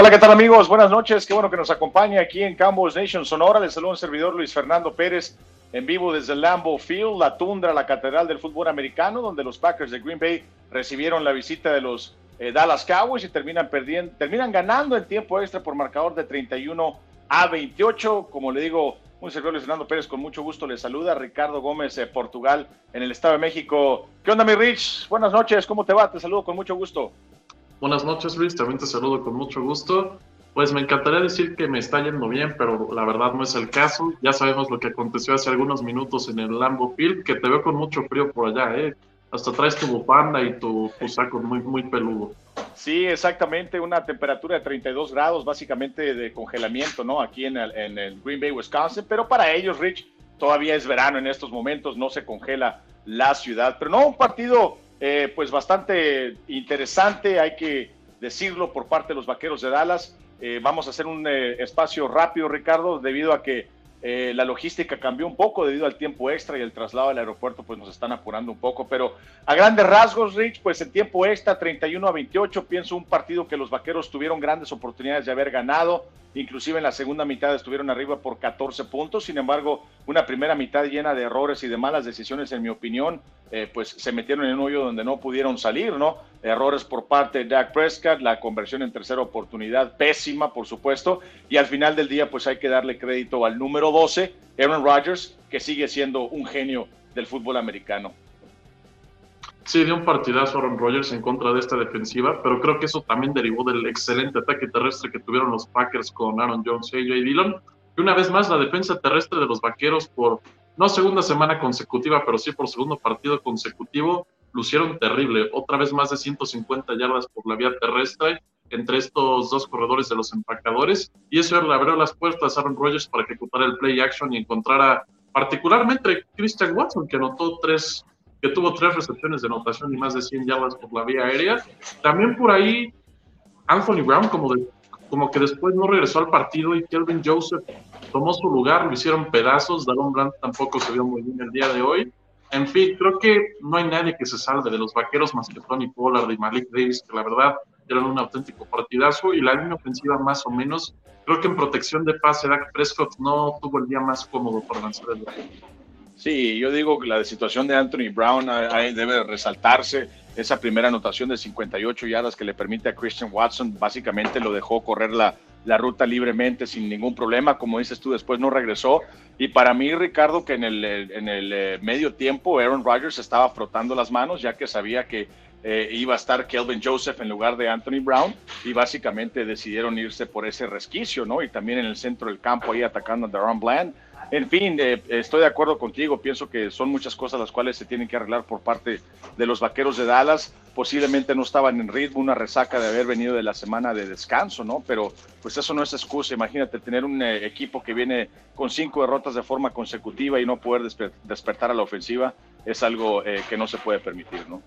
Hola, ¿qué tal amigos? Buenas noches, qué bueno que nos acompaña aquí en Campos Nation Sonora. Les saluda un servidor Luis Fernando Pérez en vivo desde Lambeau Field, la tundra, la catedral del fútbol americano, donde los Packers de Green Bay recibieron la visita de los eh, Dallas Cowboys y terminan ganando en tiempo extra por marcador de 31 a 28. Como le digo, un servidor Luis Fernando Pérez con mucho gusto le saluda. Ricardo Gómez, de Portugal, en el Estado de México. ¿Qué onda, mi Rich? Buenas noches, ¿cómo te va? Te saludo con mucho gusto. Buenas noches, Luis. También te saludo con mucho gusto. Pues me encantaría decir que me está yendo bien, pero la verdad no es el caso. Ya sabemos lo que aconteció hace algunos minutos en el Lambo Field, que te veo con mucho frío por allá, ¿eh? Hasta traes tu bufanda y tu, saco muy, muy peludo. Sí, exactamente, una temperatura de 32 grados, básicamente de congelamiento, ¿no? Aquí en en el Green Bay, Wisconsin, pero para ellos, Rich, todavía es verano en estos momentos, no se congela la ciudad. Pero no, un partido eh, pues bastante interesante, hay que decirlo, por parte de los Vaqueros de Dallas. Eh, vamos a hacer un eh, espacio rápido, Ricardo, debido a que eh, la logística cambió un poco debido al tiempo extra y el traslado al aeropuerto, pues nos están apurando un poco. Pero a grandes rasgos, Rich, pues en tiempo extra, 31 a 28, pienso un partido que los vaqueros tuvieron grandes oportunidades de haber ganado. Inclusive en la segunda mitad estuvieron arriba por 14 puntos. Sin embargo, una primera mitad llena de errores y de malas decisiones, en mi opinión, eh, pues se metieron en un hoyo donde no pudieron salir, ¿no? Errores por parte de Dak Prescott, la conversión en tercera oportunidad pésima, por supuesto. Y al final del día, pues hay que darle crédito al número 12, Aaron Rodgers, que sigue siendo un genio del fútbol americano. Sí, dio un partidazo Aaron Rodgers en contra de esta defensiva, pero creo que eso también derivó del excelente ataque terrestre que tuvieron los Packers con Aaron Jones y AJ Dillon. Y una vez más, la defensa terrestre de los vaqueros, por no segunda semana consecutiva, pero sí por segundo partido consecutivo, lucieron terrible. Otra vez más de 150 yardas por la vía terrestre entre estos dos corredores de los empacadores. Y eso le abrió las puertas a Aaron Rodgers para ejecutar el play action y encontrara particularmente Christian Watson, que anotó tres que tuvo tres recepciones de anotación y más de 100 yardas por la vía aérea. También por ahí Anthony Brown como, como que después no regresó al partido y Kelvin Joseph tomó su lugar, lo hicieron pedazos, Daron Brandt tampoco se vio muy bien el día de hoy. En fin, creo que no hay nadie que se salve de los vaqueros más que Tony Pollard y Malik Davis, que la verdad eran un auténtico partidazo y la línea ofensiva más o menos. Creo que en protección de pase, Dak Prescott no tuvo el día más cómodo para lanzar el Sí, yo digo que la situación de Anthony Brown debe resaltarse. Esa primera anotación de 58 yardas que le permite a Christian Watson, básicamente lo dejó correr la, la ruta libremente sin ningún problema. Como dices tú, después no regresó. Y para mí, Ricardo, que en el, en el eh, medio tiempo Aaron Rodgers estaba frotando las manos, ya que sabía que eh, iba a estar Kelvin Joseph en lugar de Anthony Brown y básicamente decidieron irse por ese resquicio, ¿no? Y también en el centro del campo ahí atacando a Daron Bland en fin, eh, estoy de acuerdo contigo. Pienso que son muchas cosas las cuales se tienen que arreglar por parte de los vaqueros de Dallas. Posiblemente no estaban en ritmo, una resaca de haber venido de la semana de descanso, ¿no? Pero pues eso no es excusa. Imagínate tener un eh, equipo que viene con cinco derrotas de forma consecutiva y no poder despertar a la ofensiva es algo eh, que no se puede permitir, ¿no?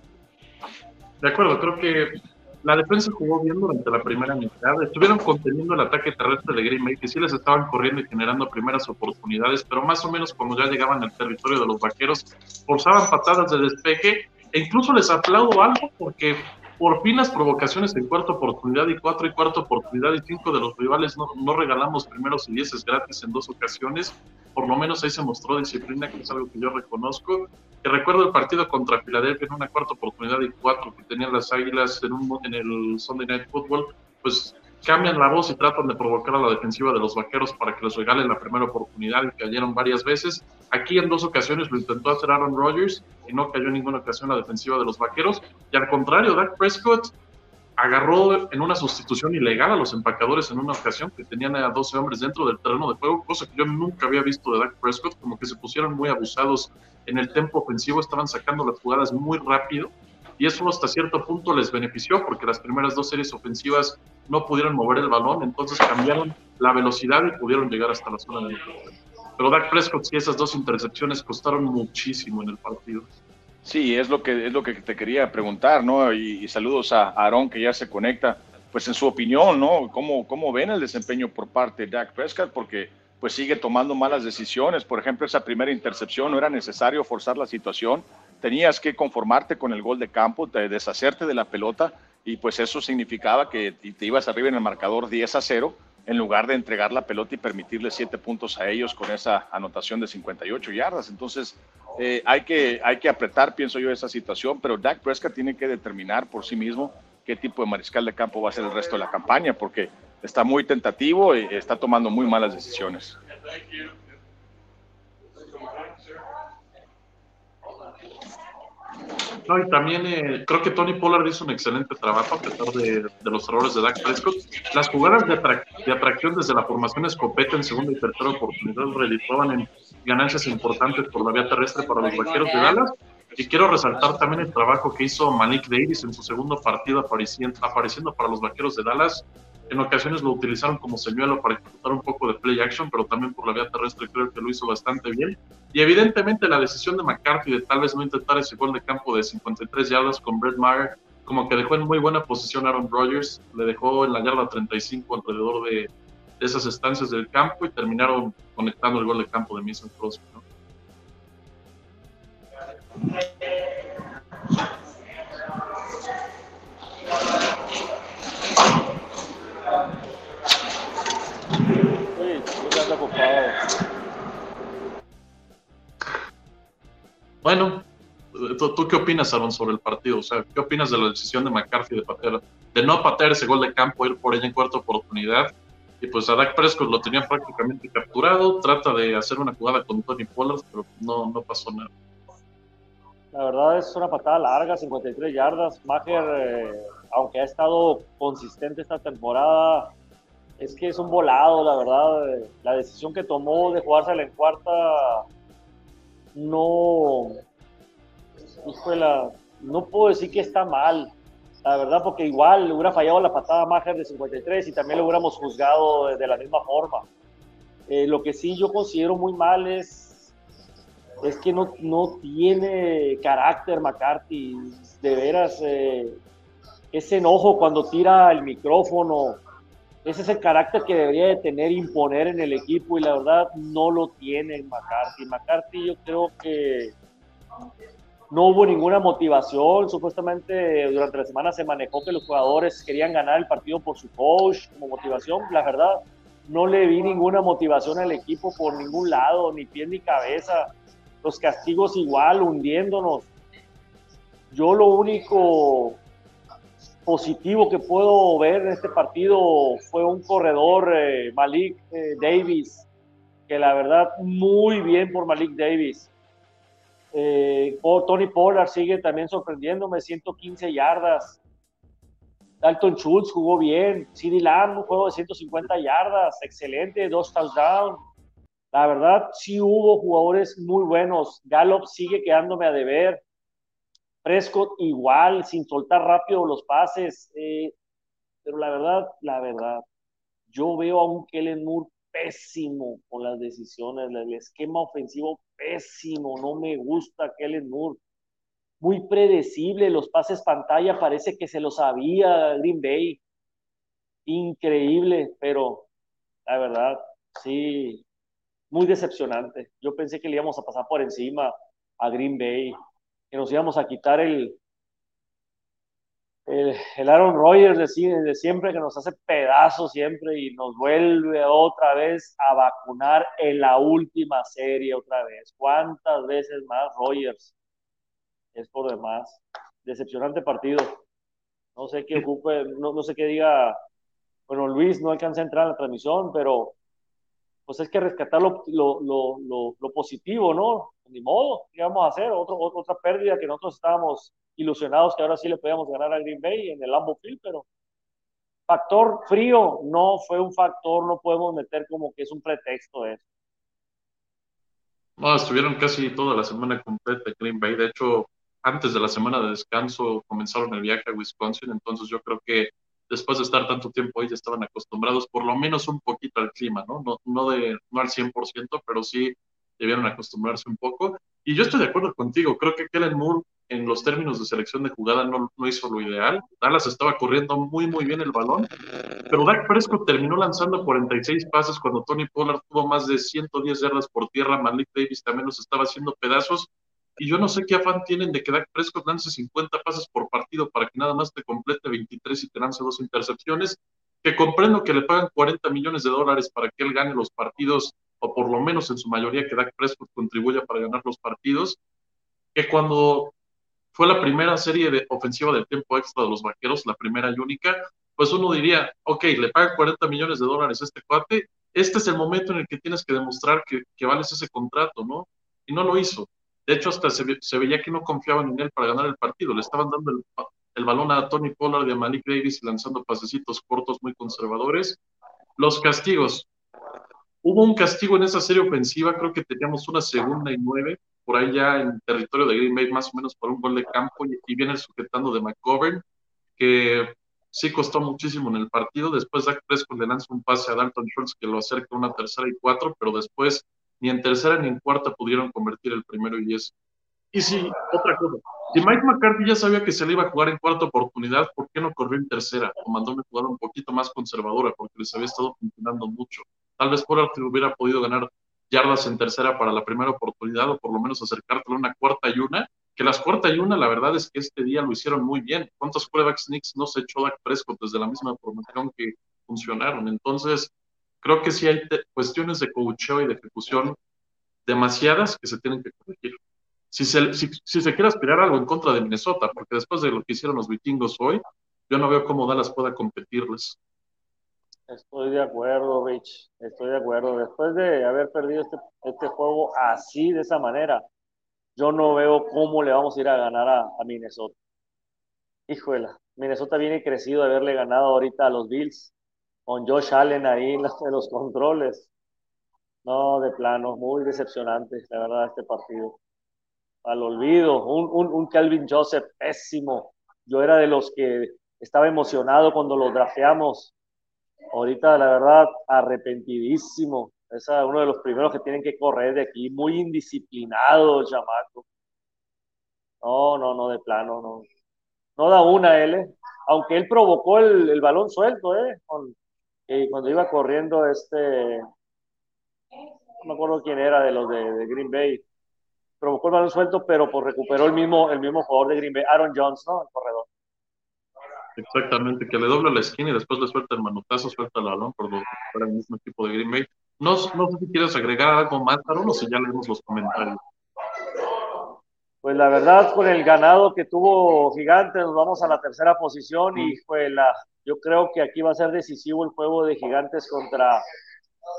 De acuerdo, creo que la defensa jugó bien durante la primera mitad. Estuvieron conteniendo el ataque terrestre de Green Bay, que sí les estaban corriendo y generando primeras oportunidades, pero más o menos cuando ya llegaban al territorio de los vaqueros, forzaban patadas de despeje. E incluso les aplaudo algo porque por fin las provocaciones en cuarta oportunidad y cuatro y cuarta oportunidad y cinco de los rivales no, no regalamos primeros y dieces gratis en dos ocasiones. Por lo menos ahí se mostró disciplina, que es algo que yo reconozco. Recuerdo el partido contra Filadelfia en una cuarta oportunidad y cuatro que tenían las Águilas en, un, en el Sunday Night Football, pues cambian la voz y tratan de provocar a la defensiva de los vaqueros para que les regalen la primera oportunidad y cayeron varias veces. Aquí en dos ocasiones lo intentó hacer Aaron Rodgers y no cayó en ninguna ocasión la defensiva de los vaqueros. Y al contrario, Dak Prescott agarró en una sustitución ilegal a los empacadores en una ocasión que tenían a 12 hombres dentro del terreno de juego, cosa que yo nunca había visto de Dak Prescott, como que se pusieron muy abusados en el tempo ofensivo, estaban sacando las jugadas muy rápido y eso hasta cierto punto les benefició porque las primeras dos series ofensivas no pudieron mover el balón, entonces cambiaron la velocidad y pudieron llegar hasta la zona de Pero Dak Prescott y esas dos intercepciones costaron muchísimo en el partido. Sí, es lo que es lo que te quería preguntar, ¿no? Y, saludos a Aaron que ya se conecta. Pues en su opinión, ¿no? ¿Cómo, ¿Cómo ven el desempeño por parte de Dak Prescott? Porque pues sigue tomando malas decisiones. Por ejemplo, esa primera intercepción no era necesario forzar la situación tenías que conformarte con el gol de campo, deshacerte de la pelota y pues eso significaba que te ibas arriba en el marcador 10 a 0 en lugar de entregar la pelota y permitirle siete puntos a ellos con esa anotación de 58 yardas. Entonces, eh, hay, que, hay que apretar, pienso yo, esa situación, pero Dak Prescott tiene que determinar por sí mismo qué tipo de mariscal de campo va a ser el resto de la campaña, porque está muy tentativo y está tomando muy malas decisiones. No, y también eh, creo que Tony Pollard hizo un excelente trabajo a pesar de, los errores de Dak Prescott. Las jugadas de, atracción desde la formación escopeta en segunda y tercera oportunidad redituaban en ganancias importantes por la vía terrestre para los vaqueros de Dallas. Y quiero resaltar también el trabajo que hizo Malik Davis en su segundo partido apareciendo, apareciendo para los vaqueros de Dallas. En ocasiones lo utilizaron como señuelo para ejecutar un poco de play action, pero también por la vía terrestre creo que lo hizo bastante bien. Y evidentemente la decisión de McCarthy de tal vez no intentar ese gol de campo de 53 yardas con Brett Maher, como que dejó en muy buena posición a Aaron Rodgers, le dejó en la yarda 35 alrededor de, esas estancias del campo y terminaron conectando el gol de campo de Mason Crosby. Bueno, ¿tú, qué opinas, Aaron, sobre el partido? O sea, ¿qué opinas de la decisión de McCarthy de, no patear ese gol de campo, ir por ella en cuarta oportunidad? Y pues a Dak Prescott lo tenía prácticamente capturado, trata de hacer una jugada con Tony Pollard, pero no, no pasó nada. La verdad es una patada larga, 53 yardas. Maher, eh, aunque ha estado consistente esta temporada, es que es un volado, la verdad. La decisión que tomó de jugársela en cuarta no, no puedo decir que está mal, la verdad, porque igual hubiera fallado la patada Maher de 53 y también lo hubiéramos juzgado de, la misma forma. Eh, lo que sí yo considero muy mal es, es que no, no tiene carácter McCarthy, de veras, eh, ese enojo cuando tira el micrófono, ese es el carácter que debería de tener, imponer en el equipo y la verdad no lo tiene McCarthy. McCarthy yo creo que no hubo ninguna motivación. Supuestamente durante la semana se manejó que los jugadores querían ganar el partido por su coach como motivación. La verdad, no le vi ninguna motivación al equipo por ningún lado, ni pie ni cabeza. Los castigos igual, hundiéndonos. Yo lo único positivo que puedo ver en este partido fue un corredor, eh, Malik eh, Davis, que la verdad muy bien por Malik Davis. Eh, Tony Pollard sigue también sorprendiéndome, 115 yardas. Dalton Schultz jugó bien. CD Lamb, un juego de 150 yardas, excelente, dos touchdowns. La verdad, sí hubo jugadores muy buenos. Gallup sigue quedándome a deber. Prescott igual, sin soltar rápido los pases. Eh, pero la verdad, la verdad, yo veo a un Kellen Moore pésimo con las decisiones, el esquema ofensivo pésimo, no me gusta Kellen Moore. Muy predecible, los pases pantalla parece que se lo sabía Green Bay. Increíble, pero la verdad, sí, muy decepcionante. Yo pensé que le íbamos a pasar por encima a Green Bay que nos íbamos a quitar el, el, Aaron Rodgers de, de, siempre, que nos hace pedazos siempre y nos vuelve otra vez a vacunar en la última serie otra vez. ¿Cuántas veces más Rodgers? Es por demás. Decepcionante partido. No sé qué ocupe, no, no sé qué diga. Bueno, Luis no alcanza a entrar en la transmisión, pero pues es que rescatar lo, lo, lo, lo positivo, ¿no? Ni modo, ¿qué vamos a hacer? Otro, otra pérdida que nosotros estábamos ilusionados que ahora sí le podíamos ganar a Green Bay en el Lambeau Field, pero factor frío no fue un factor, no podemos meter como que es un pretexto eso. No, estuvieron casi toda la semana completa en Green Bay. De hecho, antes de la semana de descanso comenzaron el viaje a Wisconsin, entonces yo creo que después de estar tanto tiempo ahí ya estaban acostumbrados por lo menos un poquito al clima, ¿no? No, no, de, no al 100%, pero sí debieron acostumbrarse un poco. Y yo estoy de acuerdo contigo, creo que Kellen Moore en los términos de selección de jugada no, no hizo lo ideal. Dallas estaba corriendo muy, muy bien el balón, pero Dak Prescott terminó lanzando 46 pases cuando Tony Pollard tuvo más de 110 yardas por tierra, Malik Davis también los estaba haciendo pedazos y yo no sé qué afán tienen de que Dak Prescott lance 50 pases por partido para que nada más te complete 23 y te lance dos intercepciones, que comprendo que le pagan 40 millones de dólares para que él gane los partidos, o por lo menos en su mayoría que Dak Prescott contribuya para ganar los partidos, que cuando fue la primera serie de ofensiva del tiempo extra de los vaqueros, la primera y única, pues uno diría, ok, le pagan 40 millones de dólares este cuate, este es el momento en el que tienes que demostrar que, que vales ese contrato, ¿no? Y no lo hizo. De hecho, hasta se, veía que no confiaban en él para ganar el partido. Le estaban dando el, balón a Tony Pollard y a Malik Davis lanzando pasecitos cortos muy conservadores. Los castigos. Hubo un castigo en esa serie ofensiva, creo que teníamos una segunda y nueve, por ahí ya en territorio de Green Bay, más o menos por un gol de campo, y, viene sujetando de McGovern, que sí costó muchísimo en el partido. Después Dak Prescott le lanza un pase a Dalton Schultz que lo acerca a una tercera y cuatro, pero después ni en tercera ni en cuarta pudieron convertir el primero y diez. Y sí, otra cosa, si Mike McCarthy ya sabía que se le iba a jugar en cuarta oportunidad, ¿por qué no corrió en tercera? O mandó una jugada un poquito más conservadora, porque les había estado funcionando mucho. Tal vez Pollard hubiera podido ganar yardas en tercera para la primera oportunidad, o por lo menos acercártelo a una cuarta y una, que las cuarta y una, la verdad es que este día lo hicieron muy bien. ¿Cuántos quarterbacks Knicks no se echó Dak Prescott desde la misma formación que funcionaron? Entonces, creo que sí hay cuestiones de coacheo y de ejecución demasiadas que se tienen que corregir. Si se, quiere aspirar algo en contra de Minnesota, porque después de lo que hicieron los vikingos hoy, yo no veo cómo Dallas pueda competirles. Estoy de acuerdo, Rich. Estoy de acuerdo. Después de haber perdido este, este juego así, de esa manera, yo no veo cómo le vamos a ir a ganar a, a Minnesota. Híjole, Minnesota viene crecido de haberle ganado ahorita a los Bills con Josh Allen ahí en los, controles. No, de plano, muy decepcionante, la verdad, este partido. Al olvido, un, un, Calvin Joseph pésimo. Yo era de los que estaba emocionado cuando lo drafeamos. Ahorita, la verdad, arrepentidísimo. Es uno de los primeros que tienen que correr de aquí. Muy indisciplinado el. No, no, no, de plano, no. No da una él, eh. aunque él provocó el, el balón suelto, ¿eh? Y cuando iba corriendo este, no me acuerdo quién era de los de, Green Bay, provocó el balón suelto, pero pues recuperó el mismo, el mismo jugador de Green Bay, Aaron Jones, ¿no? El corredor. Exactamente, que le dobla la esquina y después le suelta el manotazo, suelta el balón por para el mismo equipo de Green Bay. No, no sé si quieres agregar algo más, Aaron, o si ya leemos los comentarios. Pues la verdad, con el ganado que tuvo Gigante, nos vamos a la tercera posición y fue la, yo creo que aquí va a ser decisivo el juego de Gigantes contra,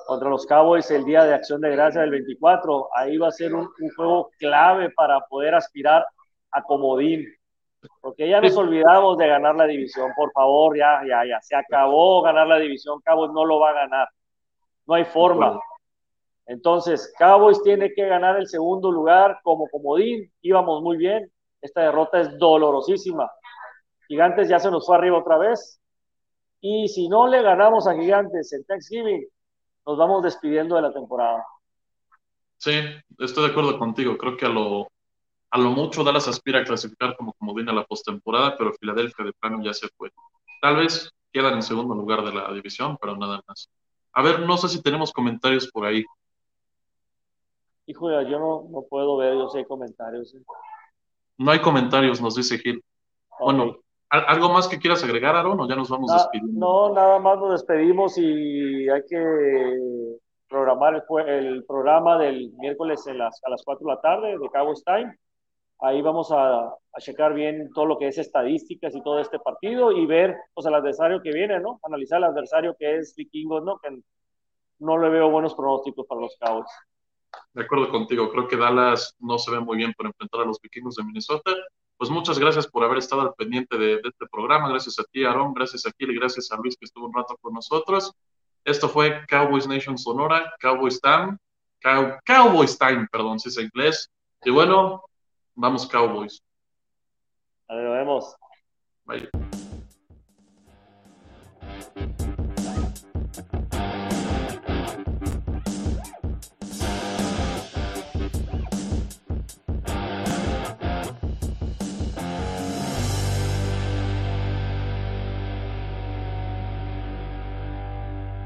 contra los Cowboys el día de Acción de Gracia del 24. Ahí va a ser un, juego clave para poder aspirar a comodín. Porque ya nos olvidamos de ganar la división, por favor, ya, ya, ya. Se acabó ganar la división, Cowboys no lo va a ganar. No hay forma. Entonces, Cowboys tiene que ganar el segundo lugar como comodín. Íbamos muy bien. Esta derrota es dolorosísima. Gigantes ya se nos fue arriba otra vez. Y si no le ganamos a Gigantes en Thanksgiving, nos vamos despidiendo de la temporada. Sí, estoy de acuerdo contigo. Creo que a lo, a lo mucho Dallas aspira a clasificar como, como viene a la postemporada, pero Filadelfia de plano ya se fue. Tal vez quedan en segundo lugar de la división, pero nada más. A ver, no sé si tenemos comentarios por ahí. Hijo, yo no, no puedo ver, yo sé comentarios. ¿eh? No hay comentarios, nos dice Gil. Bueno, ¿Algo más que quieras agregar, Aaron, o ya nos vamos despidiendo? No, nada más nos despedimos y hay que programar el, el programa del miércoles en las, a las 4 de la tarde de Cabo Time. Ahí vamos a, a, checar bien todo lo que es estadísticas y todo este partido y ver pues, el adversario que viene, ¿no? Analizar el adversario que es Vikingos, ¿no? Que no le veo buenos pronósticos para los Cowboys. De acuerdo contigo, creo que Dallas no se ve muy bien para enfrentar a los vikingos de Minnesota pues muchas gracias por haber estado al pendiente de, este programa. Gracias a ti, Aarón. Gracias a Gil. Y gracias a Luis que estuvo un rato con nosotros. Esto fue Cowboys Nation Sonora, Cowboys Time, Cow, Cowboys Time, perdón, si es en inglés. Y bueno, vamos Cowboys. A ver, nos vemos. Bye.